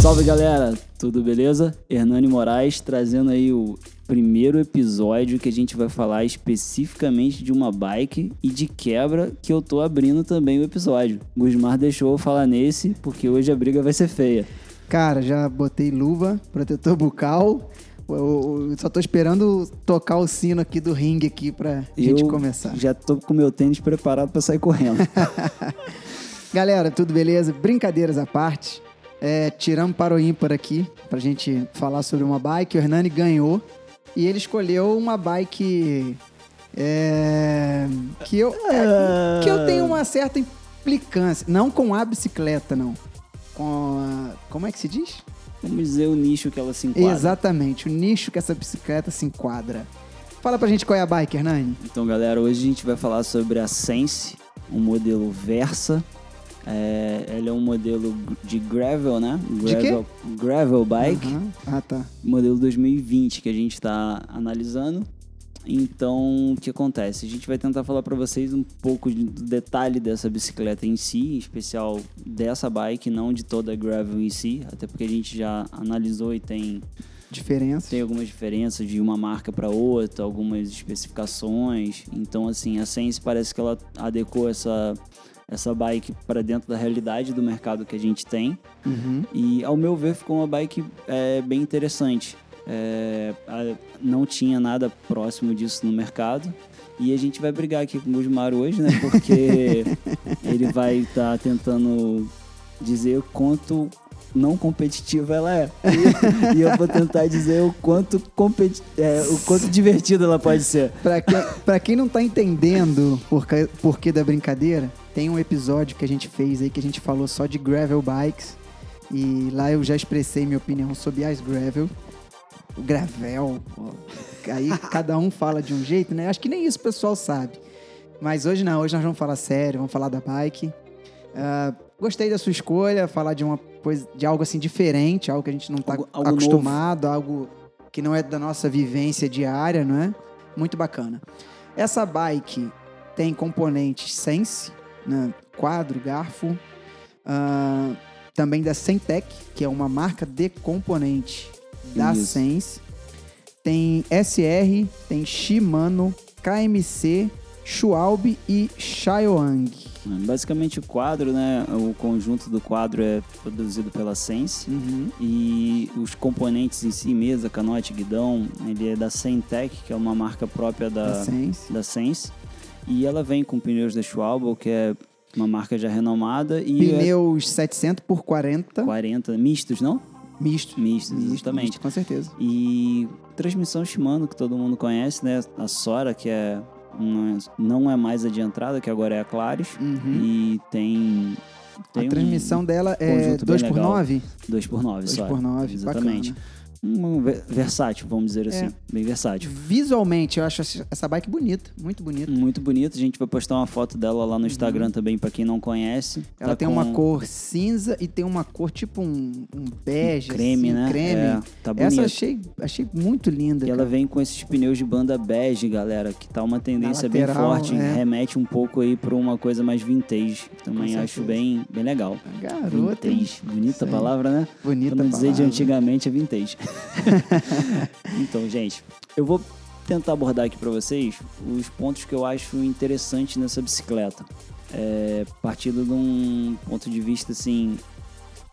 Salve galera, tudo beleza? Hernani Moraes trazendo aí o primeiro episódio que a gente vai falar especificamente de uma bike e de quebra que eu tô abrindo também o episódio. Gusmar deixou eu falar nesse porque hoje a briga vai ser feia. Cara, já botei luva, protetor bucal. Eu, só tô esperando tocar o sino aqui do ringue aqui pra gente eu começar. Já tô com meu tênis preparado para sair correndo. Galera, tudo beleza? Brincadeiras à parte. É, tiramos para o ímpar aqui pra gente falar sobre uma bike. O Hernani ganhou e ele escolheu uma bike é, que, eu, é, que eu tenho uma certa implicância. Não com a bicicleta, não. Com a, Como é que se diz? Vamos dizer o nicho que ela se enquadra. Exatamente, o nicho que essa bicicleta se enquadra. Fala pra gente qual é a bike, Hernani. Então, galera, hoje a gente vai falar sobre a Sense, um modelo Versa. É, ele é um modelo de gravel, né? Gravel, gravel bike. Uhum. Ah, tá. Modelo 2020 que a gente está analisando. Então, o que acontece? A gente vai tentar falar para vocês um pouco do detalhe dessa bicicleta em si, em especial dessa bike, não de toda a gravel em si, até porque a gente já analisou e tem Diferença. tem algumas diferenças de uma marca para outra, algumas especificações. Então, assim, a Sense parece que ela adequou essa essa bike para dentro da realidade do mercado que a gente tem. Uhum. E, ao meu ver, ficou uma bike é, bem interessante. É, não tinha nada próximo disso no mercado. E a gente vai brigar aqui com o Gusmar hoje, né? Porque ele vai estar tentando dizer o quanto não competitiva ela é. E, e eu vou tentar dizer o quanto, competi é, o quanto divertida ela pode ser. Pra, quem, pra quem não tá entendendo por porquê da brincadeira, tem um episódio que a gente fez aí que a gente falou só de gravel bikes. E lá eu já expressei minha opinião sobre as gravel. O gravel. Aí cada um fala de um jeito, né? Acho que nem isso o pessoal sabe. Mas hoje não, hoje nós vamos falar sério, vamos falar da bike. Ah, gostei da sua escolha, falar de uma coisa, de algo assim diferente, algo que a gente não tá algo acostumado, algo que não é da nossa vivência diária, não é? Muito bacana. Essa bike tem componentes Sense, né? quadro, garfo, ah, também da Sentec, que é uma marca de componente da Isso. Sense. Tem SR, tem Shimano, KMC, Schwalbe e Xiaoyang. Basicamente o quadro, né? O conjunto do quadro é produzido pela Sense. Uhum. E os componentes em si, mesa, canote, guidão, ele é da Sentec, que é uma marca própria da, Da Sense. da Sense. E ela vem com pneus da Schwalbe, que é uma marca já renomada. E é Pneus 700 por 40, 40 mistos, não? Misto. Misto, exatamente. misto, com certeza. E transmissão Shimano, que todo mundo conhece, né? A Sora, que é uma, não é mais a de entrada, que agora é a Claris. Uhum. E tem... tem a transmissão dela é conjunto bem 2x9? 2x9, 2x9, Exatamente. bacana. Um ver- versátil, vamos dizer assim. É. Bem versátil. Visualmente, eu acho essa bike bonita, muito bonita. Muito bonito. A gente vai postar uma foto dela lá no Instagram também, pra quem não conhece. Uhum. Ela Tá tem com uma cor cinza e tem uma cor tipo um, um bege, creme, assim, né? creme. É, tá bonito. Essa eu achei, achei muito linda. E ela vem com esses pneus de banda bege, galera, que tá uma tendência bem lateral, forte, é. remete um pouco aí pra uma coisa mais vintage. Também acho bem, bem legal. Garota. Vintage, bonita Sei. palavra, né? Bonita pra não dizer de antigamente é vintage. então, gente, eu vou tentar abordar aqui pra vocês os pontos que eu acho interessantes nessa bicicleta. É, partindo de um ponto de vista assim,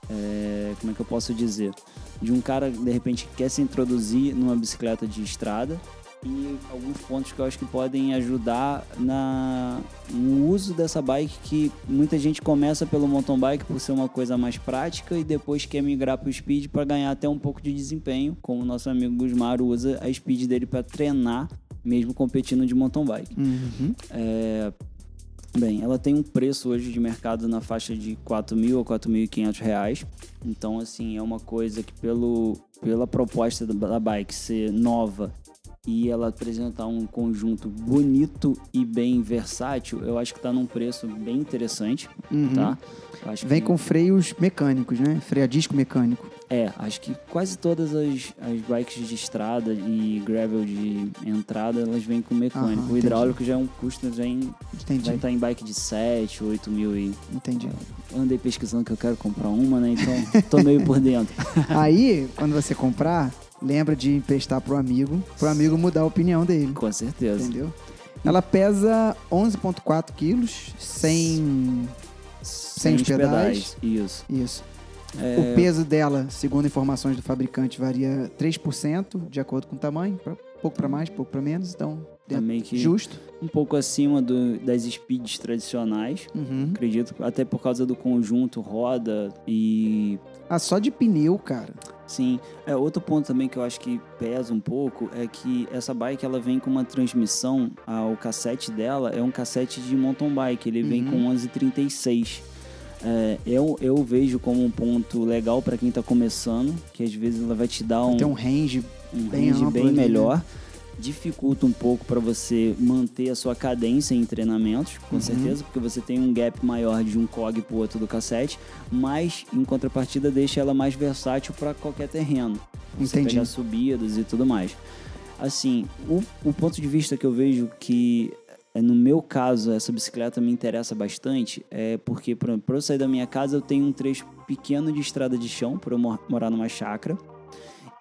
é, como é que eu posso dizer? De um cara de repente que quer se introduzir numa bicicleta de estrada e alguns pontos que eu acho que podem ajudar na, no uso dessa bike que muita gente começa pelo mountain bike por ser uma coisa mais prática e depois quer migrar para o speed para ganhar até um pouco de desempenho, como o nosso amigo Gusmar usa a speed dele para treinar mesmo competindo de mountain bike. Uhum. É, Bem, ela tem um preço hoje de mercado na faixa de 4 mil a 4.500 reais. Então, assim, é uma coisa que pelo, pela proposta da- da bike ser nova e ela apresentar um conjunto bonito e bem versátil, eu acho que tá num preço bem interessante, Uhum. tá? Eu acho Vem que- com freios mecânicos, né? Freio a disco mecânico. É, acho que quase todas as, as bikes de estrada e gravel de entrada, elas vêm com mecânico. Aham, o hidráulico já é um custo, já em, Entendi. vai estar em bike de 7, 8 mil e... Entendi. Andei pesquisando que eu quero comprar uma, né? Então, tô meio por dentro. Aí, quando você comprar, lembra de emprestar pro amigo, pro amigo mudar a opinião dele. Com certeza. Entendeu? Ela pesa 11,4 quilos, sem. Sem os os pedais. pedais. Isso. Isso. É, O peso dela, segundo informações do fabricante, varia 3% de acordo com o tamanho. pouco para mais, pouco para menos. Então, dentro- meio que justo. um pouco acima do, das speeds tradicionais. Uhum. Acredito, até por causa do conjunto roda e Ah, só de pneu, cara. Sim, é outro ponto também que eu acho que pesa um pouco é que essa bike ela vem com uma transmissão, ah, o cassete dela é um cassete de mountain bike, ele vem Uhum. com 1136. É, eu, eu vejo como um ponto legal para quem tá começando, que às vezes ela vai te dar um, Tem um range. um bem range bem ali, né? Dificulta um pouco para você manter a sua cadência em treinamentos, com Uhum. certeza, porque você tem um gap maior de um cog pro outro do cassete, mas em contrapartida deixa ela mais versátil para qualquer terreno. Você Entendi. pegar subidas e tudo mais. Assim, o, o ponto de vista que eu vejo que é, no meu caso, essa bicicleta me interessa bastante, é porque para eu sair da minha casa eu tenho um trecho pequeno de estrada de chão, para eu mor- morar numa chácara.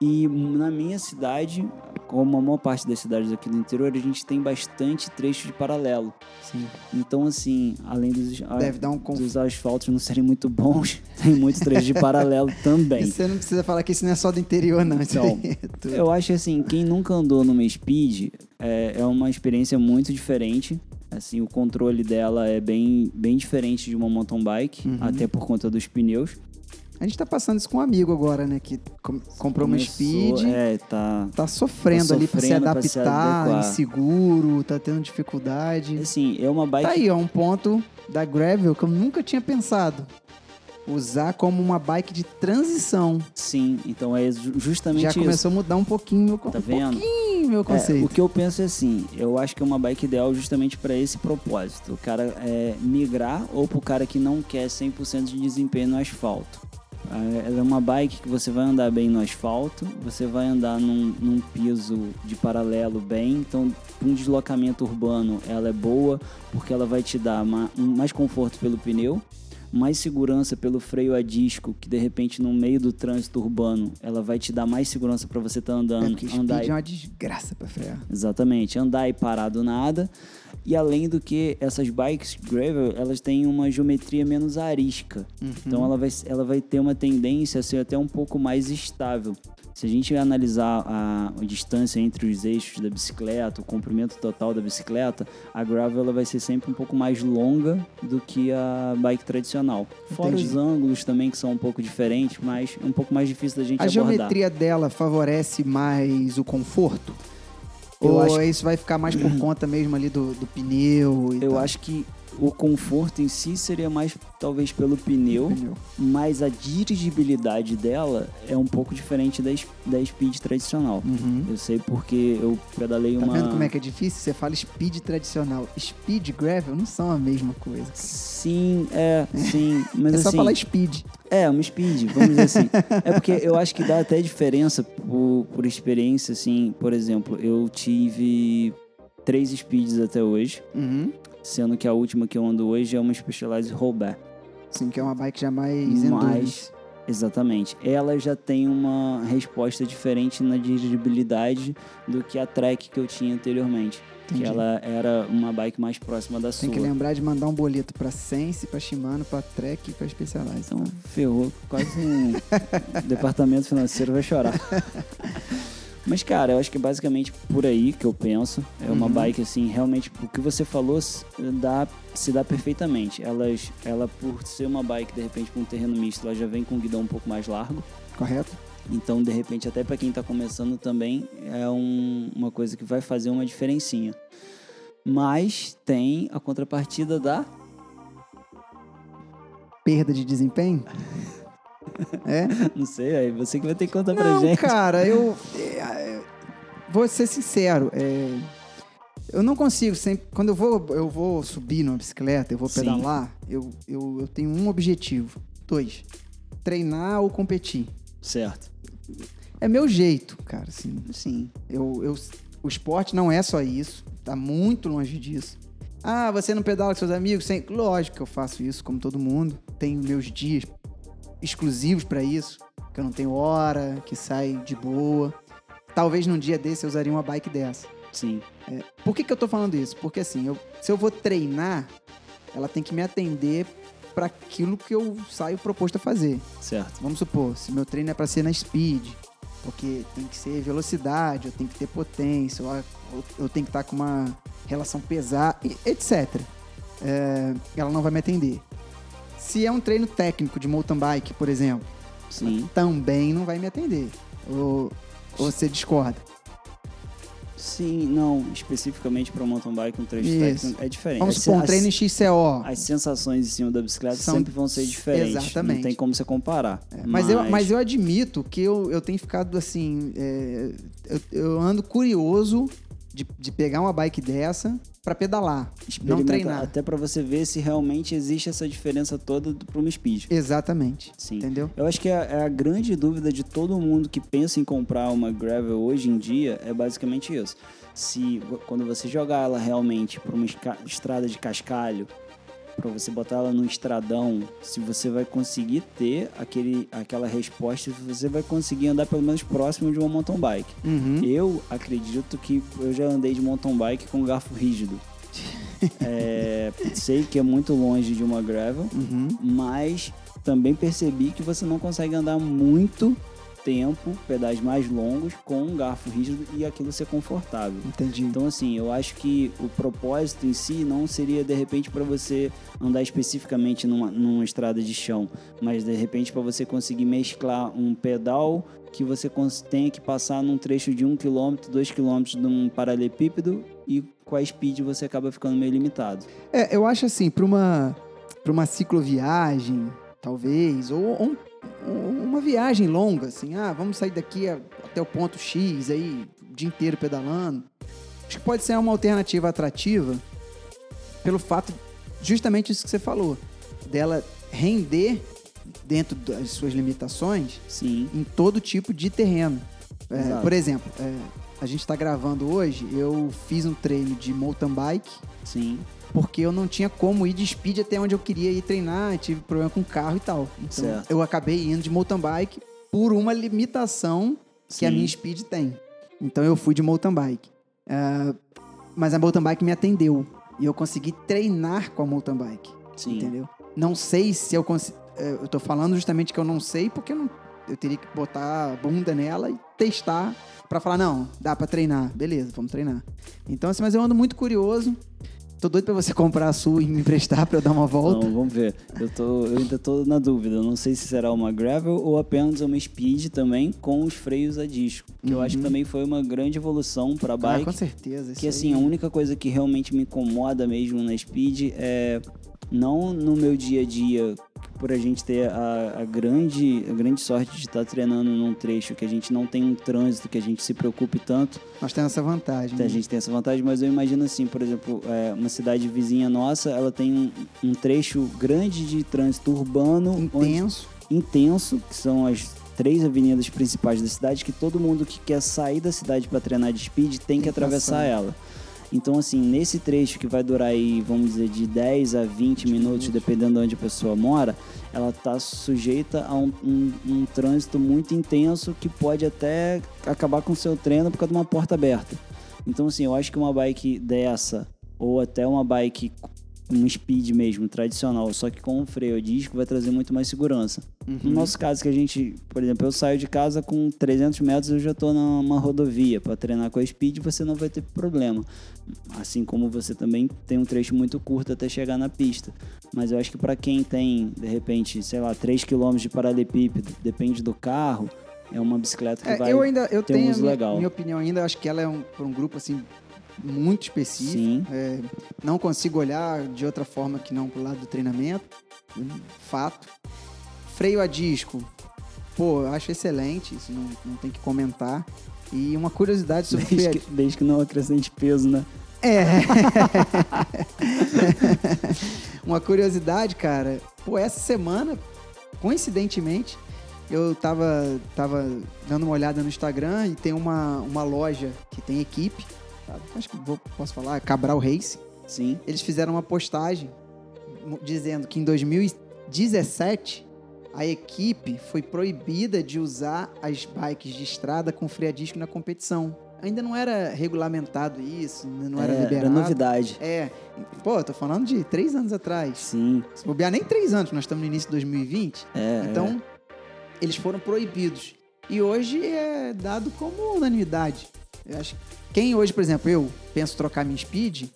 E na minha cidade, como a maior parte das cidades aqui do interior, a gente tem bastante trecho de paralelo. Sim. Então, assim, além dos, a- Deve dar um conforto. dos asfaltos não serem muito bons, tem muito trecho de paralelo também. Você não precisa falar que isso não é só do interior, não. Aí é. Eu acho assim, quem nunca andou numa Speed é, é uma experiência muito diferente. Assim, o controle dela é bem, bem diferente de uma mountain bike, Uhum. até por conta dos pneus. A gente tá passando isso com um amigo agora, né? Que com- comprou uma Speed. É, tá. Tá sofrendo, Tá ali pra se sofrendo pra se adaptar, adequar. inseguro, tá tendo dificuldade. Assim, é uma bike. Tá aí, ó, um ponto da Gravel que eu nunca tinha pensado. Usar como uma bike de transição. Sim, então é ju- justamente Já isso. começou a mudar um pouquinho Tá um vendo? pouquinho meu É, conceito. o que eu penso é assim, eu acho que é uma bike ideal justamente para esse propósito. O cara é, migrar ou pro cara que não quer 100% de desempenho no asfalto. Ah, Ela é uma bike que você vai andar bem no asfalto, você vai andar num, num piso de paralelo bem, então para um deslocamento urbano ela é boa porque ela vai te dar ma- mais conforto pelo pneu, mais segurança pelo freio a disco, que de repente no meio do trânsito urbano ela vai te dar mais segurança para você estar É andando, porque Speed andar e é uma desgraça pra frear. Exatamente, andar e parar do nada. E além do que, essas bikes gravel, elas têm uma geometria menos arisca. Então ela vai, ela vai ter uma tendência a ser até um pouco mais estável. Se a gente analisar a, a distância entre os eixos da bicicleta, o comprimento total da bicicleta, a gravel ela vai ser sempre um pouco mais longa do que a bike tradicional. Fora Entendi. os ângulos também, que são um pouco diferentes, mas é um pouco mais difícil da gente A abordar. geometria dela favorece mais o conforto? Eu Ou acho- isso vai ficar mais por conta mesmo ali do, do pneu Eu tal? acho que o conforto em si seria mais talvez pelo pneu, Pneu. mas a dirigibilidade dela é um pouco diferente da, da Speed tradicional. Uhum. Eu sei porque eu pedalei Tá uma. vendo como é que é difícil? Você fala speed tradicional. Speed e gravel não são a mesma coisa. Sim, é, sim. Mas é só assim. falar speed. É, uma speed, vamos dizer assim. É porque eu acho que dá até diferença por, por experiência, assim. Por exemplo, eu tive três speeds até hoje, Uhum. Sendo que a última que eu ando hoje é uma Specialized Rollback. Sim, que é uma bike já mais. Mas, exatamente, ela já tem uma resposta diferente na dirigibilidade do que a Trek que eu tinha anteriormente. Entendi. Que ela era uma bike mais próxima da Tem sua. que lembrar de mandar um boleto pra Sense, pra Shimano, pra Trek e pra Specialized. Então, ferrou. Quase um departamento financeiro vai chorar. Mas, cara, eu acho que é basicamente por aí que eu penso. É uma Uhum. bike, assim, realmente, o que você falou se dá, se dá perfeitamente. Elas, ela, por ser uma bike, de repente, com um terreno misto, ela já vem com um guidão um pouco mais largo. Correto? Então, de repente, até para quem está começando também, é um- uma coisa que vai fazer uma diferencinha. Mas tem a contrapartida da. Perda de desempenho? é? Não sei, aí você que vai ter que contar pra Não, gente. cara, eu. Vou ser sincero. é, eu não consigo sempre. Quando eu vou, eu vou subir numa bicicleta, eu vou Sim. pedalar, eu, eu, eu tenho um objetivo. Dois. Treinar ou competir. Certo. É meu jeito, cara, assim. Sim. Eu, eu, o esporte não é só isso, tá muito longe disso. Ah, você não pedala com seus amigos? Sem... Lógico que eu faço isso, como todo mundo. Tenho meus dias exclusivos para isso, que eu não tenho hora, que sai de boa. Talvez num dia desse eu usaria uma bike dessa. Sim. É, por que, que eu tô falando isso? Porque assim, eu, se eu vou treinar, ela tem que me atender para aquilo que eu saio proposto a fazer. Certo. Vamos supor, se meu treino é para ser na speed, porque tem que ser velocidade, eu tenho que ter potência, eu, eu tenho que estar com uma relação pesada, etc. É, ela não vai me atender. Se é um treino técnico de mountain bike, por exemplo, Sim. também não vai me atender. Ou, ou você discorda? Sim, não, especificamente para mountain bike, um trecho Isso. técnico é diferente. Vamos supor, um treino em XCO. As sensações em cima da bicicleta São- sempre vão ser diferentes. Exatamente. Não tem como você comparar. É, Mas, eu, mas eu admito que eu, eu tenho ficado assim. é, eu, eu ando curioso de, de pegar uma bike dessa pra pedalar, não treinar. Até para você ver se realmente existe essa diferença toda para uma speed. Exatamente. Sim. Entendeu? Eu acho que a, é a grande dúvida de todo mundo que pensa em comprar uma gravel hoje em dia é basicamente isso. Se quando você jogar ela realmente para uma estrada de cascalho, para você botar ela num estradão, se você vai conseguir ter aquele, aquela resposta, se você vai conseguir andar pelo menos próximo de uma mountain bike. Uhum. Eu acredito que eu já andei de mountain bike com garfo rígido. É, sei que é muito longe de uma gravel, Uhum. mas também percebi que você não consegue andar muito tempo, pedais mais longos, com um garfo rígido e aquilo ser confortável. Entendi. Então, assim, eu acho que o propósito em si não seria de repente para você andar especificamente numa, numa estrada de chão, mas de repente para você conseguir mesclar um pedal que você tenha que passar num trecho de 1 km, 2 km de um paralelepípedo e com a speed você acaba ficando meio limitado. É, eu acho assim, pra uma, pra uma cicloviagem, talvez, ou, ou um- uma viagem longa, assim, ah, vamos sair daqui até o ponto X, aí, o dia inteiro pedalando. Acho que pode ser uma alternativa atrativa pelo fato, justamente isso que você falou, dela render dentro das suas limitações Sim, em todo tipo de terreno. É, por exemplo, é, a gente está gravando hoje, eu fiz um treino de mountain bike sim, porque eu não tinha como ir de speed até onde eu queria ir treinar, tive problema com o carro e tal. Então Certo. eu acabei indo de mountain bike por uma limitação que a Sim. minha speed tem. Então eu fui de mountain bike. Ah, mas a mountain bike me atendeu e eu consegui treinar com a mountain bike, sim. entendeu? Não sei se eu consigo. Eu tô falando justamente que eu não sei porque eu, não- eu teria que botar a bunda nela e testar pra falar, não, dá pra treinar. Beleza, vamos treinar. Então, assim, mas eu ando muito curioso. Tô doido pra você comprar a sua e me emprestar pra eu dar uma volta. Então, vamos ver. Eu, tô, eu ainda tô na dúvida. Eu não sei se será uma gravel ou apenas uma speed também com os freios a disco. Que eu acho que também foi uma grande evolução para Ah, bike. com certeza. que assim, a aí. única coisa que realmente me incomoda mesmo na speed é não no meu dia a dia, por a gente ter a, a grande, a grande sorte de estar treinando num trecho que a gente não tem um trânsito que a gente se preocupe tanto. Nós temos essa vantagem. A né? gente tem essa vantagem, mas eu imagino assim, por exemplo, é, uma cidade vizinha nossa, ela tem um, um trecho grande de trânsito urbano, onde- Intenso. intenso, que são as três avenidas principais da cidade, que todo mundo que quer sair da cidade para treinar de speed tem que que atravessar passar. ela. Então, assim, nesse trecho que vai durar aí, vamos dizer, de 10 a 20 minutos, dependendo de onde a pessoa mora, ela está sujeita a um, um- um trânsito muito intenso que pode até acabar com o seu treino por causa de uma porta aberta. Então, assim, eu acho que uma bike dessa, ou até uma bike um speed mesmo, tradicional, só que com um freio a disco, vai trazer muito mais segurança. No nosso caso, que a gente, por exemplo, eu saio de casa com 300 metros, eu já estou numa rodovia para treinar com a speed, você não vai ter problema. Assim como você também tem um trecho muito curto até chegar na pista. Mas eu acho que para quem tem, de repente, sei lá, 3 km de paralelepípedo, depende do carro, é uma bicicleta que É, vai eu ainda eu ter um tenho a uso minha, legal. minha opinião ainda, acho que ela é um, por um grupo assim muito específico. É, não consigo olhar de outra forma que não pro lado do treinamento. Fato. Freio a disco. Pô, eu acho excelente, isso não, não tem que comentar. E uma curiosidade sobre freio desde a que, desde que não acrescente peso, né? É. Uma curiosidade, cara. Pô, essa semana, coincidentemente, eu tava, tava dando uma olhada no Instagram e tem uma, uma loja que tem equipe. Tá? Acho que vou, posso falar, Cabral Race. Sim. Eles fizeram uma postagem dizendo que em 2017 a equipe foi proibida de usar as bikes de estrada com freio a disco na competição. Ainda não era regulamentado isso, não era É, liberado. Era novidade. É, pô, eu tô falando de três anos atrás. Sim. Se bobear nem três anos, nós estamos no início de 2020. É, Então, eles foram proibidos. E hoje é dado como unanimidade. Eu acho que quem hoje, por exemplo, eu penso trocar minha Speed,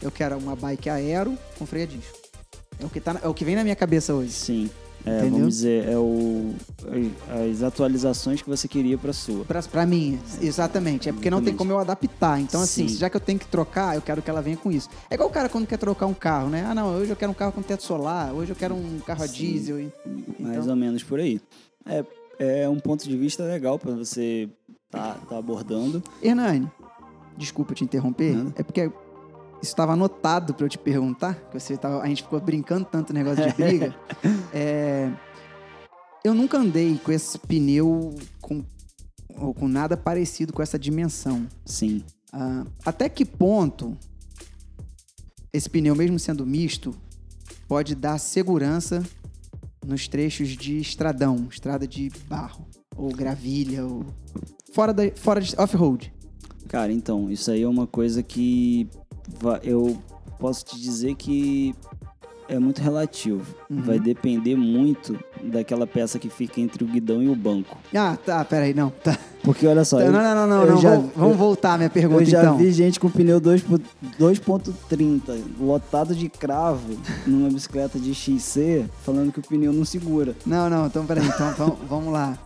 eu quero uma bike aero com freio a disco. É o que, tá, é o que vem na minha cabeça hoje. Sim. É, Entendeu? vamos dizer, é o, as as atualizações que você queria pra sua. Pra mim, exatamente. É porque não tem Exatamente. como eu adaptar. Então, assim, Sim. já que eu tenho que trocar, eu quero que ela venha com isso. É igual o cara quando quer trocar um carro, né? Ah, não, hoje eu quero um carro com teto solar, hoje eu quero um carro a Sim. diesel. e- Mais Então, ou menos por aí. É, é um ponto de vista legal pra você tá, tá abordando. Hernani, desculpa te interromper. Nada. É porque isso estava anotado para eu te perguntar, que você tava, a gente ficou brincando tanto negócio de briga. É, eu nunca andei com esse pneu com, ou com nada parecido com essa dimensão. Sim. Ah, até que ponto esse pneu, mesmo sendo misto, pode dar segurança nos trechos de estradão, estrada de barro, ou gravilha, ou fora, da, fora de off-road? Cara, então, isso aí é uma coisa que eu posso te dizer que é muito relativo. Uhum. Vai depender muito daquela peça que fica entre o guidão e o banco. Ah, tá, peraí, não. Tá. Porque olha só, Tá, eu, não, não, não, não, já- vamos, vamos eu- voltar à minha pergunta eu já então. vi gente com pneu 2 por- 2.30 lotado de cravo numa bicicleta de XC falando que o pneu não segura. Não, não, então peraí, então vamos, vamos lá.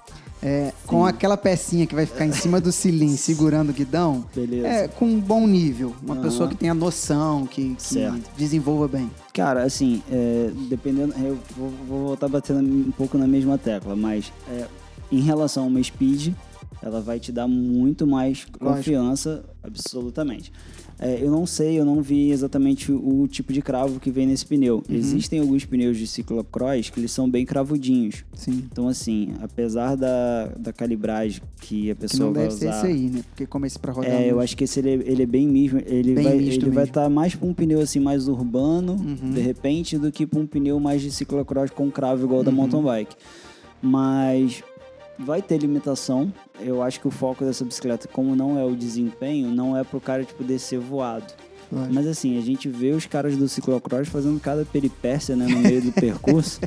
É, com aquela pecinha que vai ficar em cima do cilindro segurando o guidão, Beleza. é com um bom nível. Uma Aham. pessoa que tenha noção, que, que desenvolva bem. Cara, assim, é, dependendo. Eu vou, vou voltar batendo um pouco na mesma tecla, mas é, em relação a uma speed, ela vai te dar muito mais confiança, absolutamente. É, eu não sei, eu não vi exatamente o tipo de cravo que vem nesse pneu. Uhum. Existem alguns pneus de ciclocross que eles são bem cravudinhos. Sim. Então, assim, apesar da, da calibragem que a Que pessoa não vai deve ser usar. esse aí, né? Porque como esse pra rodar. É, eu acho que esse ele, é- ele é bem mesmo. Ele Bem vai ele vai estar mais para um pneu assim mais urbano, Uhum. de repente, do que para um pneu mais de ciclocross com cravo igual da Uhum. mountain bike. Mas vai ter limitação. Eu acho que o foco dessa bicicleta, como não é o desempenho, não é pro cara tipo descer voado. Lógico. Mas assim, a gente vê os caras do ciclocross fazendo cada peripécia né, no meio do percurso.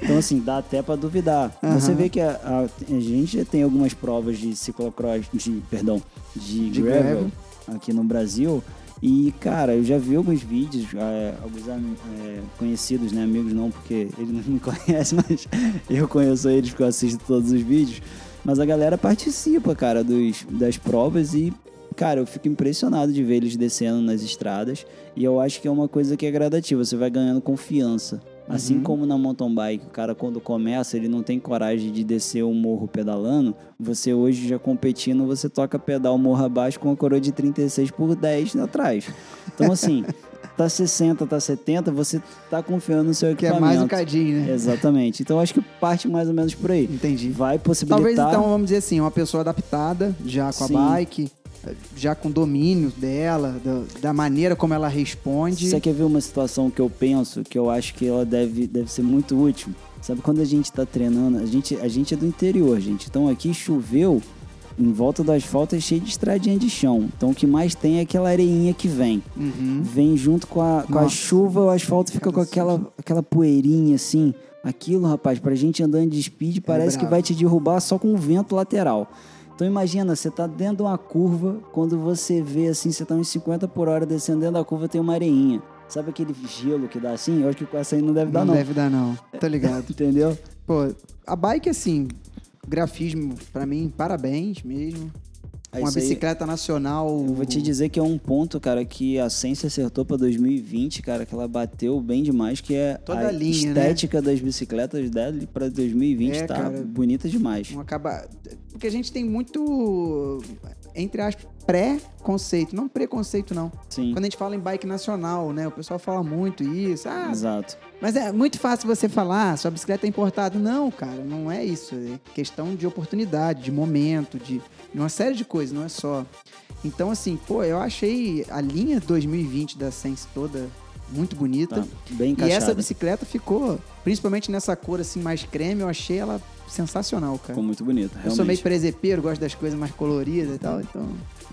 Então, assim, dá até pra duvidar. Aham. Você vê que a, a- a gente já tem algumas provas de ciclocross, de, perdão, de, De gravel, gravel. aqui no Brasil. E, cara, eu já vi alguns vídeos, é, alguns é, conhecidos, né? Amigos não, porque eles não me conhecem, mas eu conheço eles porque eu assisto todos os vídeos. Mas a galera participa, cara, dos, das provas e, cara, eu fico impressionado de ver eles descendo nas estradas. E eu acho que é uma coisa que é gradativa, você vai ganhando confiança. Assim Uhum. como na mountain bike, o cara quando começa, ele não tem coragem de descer um morro pedalando, você hoje já competindo, você toca pedal morro abaixo com a coroa de 36 por 10 atrás. Então assim, tá 60, tá 70, você tá confiando no seu Que é equipamento. mais um cadinho, né? Exatamente. Então acho que parte mais ou menos por aí. Entendi. Vai possibilitar Talvez então, vamos dizer assim, uma pessoa adaptada, já com Sim. a bike, já com domínio dela, da, da maneira como ela responde. Você quer ver uma situação que eu penso, que eu acho que ela deve, deve ser muito útil? Sabe quando a gente tá treinando, a gente, a gente é do interior, gente. Então aqui choveu, em volta do asfalto é cheio de estradinha de chão. Então o que mais tem é aquela areinha que vem. Uhum. Vem junto com a, com a chuva, o asfalto fica com aquela, aquela poeirinha assim. Aquilo, rapaz, pra gente andando de speed, parece que brabo. vai te derrubar só com o vento lateral. Então imagina, você tá dentro de uma curva, quando você vê assim, você tá uns 50 por hora descendo dentro da curva, tem uma areinha. Sabe aquele gelo que dá assim? Eu acho que com essa aí não deve dar, não, não. deve dar, não. Tô ligado. Entendeu? Pô, a bike, assim, grafismo, pra mim, parabéns mesmo. Aí Uma isso aí- bicicleta nacional. Eu vou te dizer que é um ponto, cara, que a Sense acertou pra 2020, cara, que ela bateu bem demais, que é Toda a a linha, né? estética das bicicletas dela pra 2020 É, tá cara. bonita demais. Um acaba... Porque a gente tem muito, entre aspas, pré-conceito. Não preconceito, não. Sim. Quando a gente fala em bike nacional, né? O pessoal fala muito isso. Ah, Exato. Mas é muito fácil você falar, "Ah, sua bicicleta é importada. Não, cara, não é isso. É questão de oportunidade, de momento, de uma série de coisas, não é só. Então, assim, pô, eu achei a linha 2020 da Sense toda muito bonita. Tá. Bem E encaixada. essa bicicleta ficou, principalmente nessa cor assim mais creme, eu achei ela sensacional, cara. Ficou muito bonita, Eu realmente. sou meio presepeiro, gosto das coisas mais coloridas e tal, então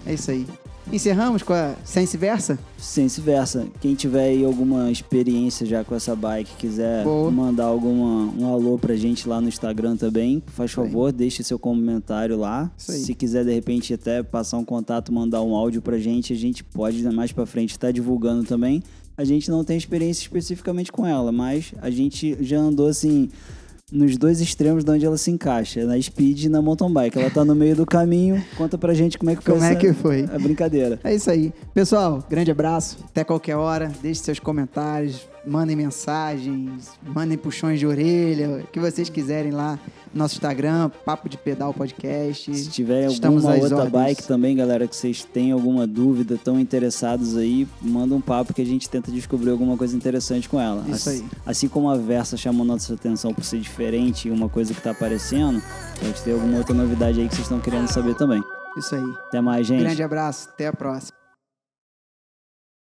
é isso aí. Encerramos com a Sense Versa? Sense versa. Quem tiver aí alguma experiência já com essa bike, quiser Boa. mandar alguma, um alô pra gente lá no Instagram também, faz favor, deixe seu comentário lá. Se quiser, de repente, até passar um contato, mandar um áudio pra gente, a gente pode mais pra frente estar divulgando também. A gente não tem experiência especificamente com ela, mas a gente já andou assim nos dois extremos de onde ela se encaixa, na speed e na mountain bike. Ela tá no meio do caminho. Conta pra gente como é que foi Como é essa- que foi? a brincadeira. É isso aí. Pessoal, grande abraço. Até qualquer hora. Deixe seus comentários, mandem mensagens, mandem puxões de orelha, o que vocês quiserem lá no nosso Instagram, Papo de Pedal Podcast. Se tiver Estamos alguma outra ordens. bike também, galera, que vocês têm alguma dúvida, estão interessados aí, manda um papo que a gente tenta descobrir alguma coisa interessante com ela. Isso Assim- aí. Assim como a Versa chamou nossa atenção por ser diferente e uma coisa que tá aparecendo, pode ter alguma outra novidade aí que vocês estão querendo saber também. Isso aí. Até mais, gente. Grande abraço. Até a próxima.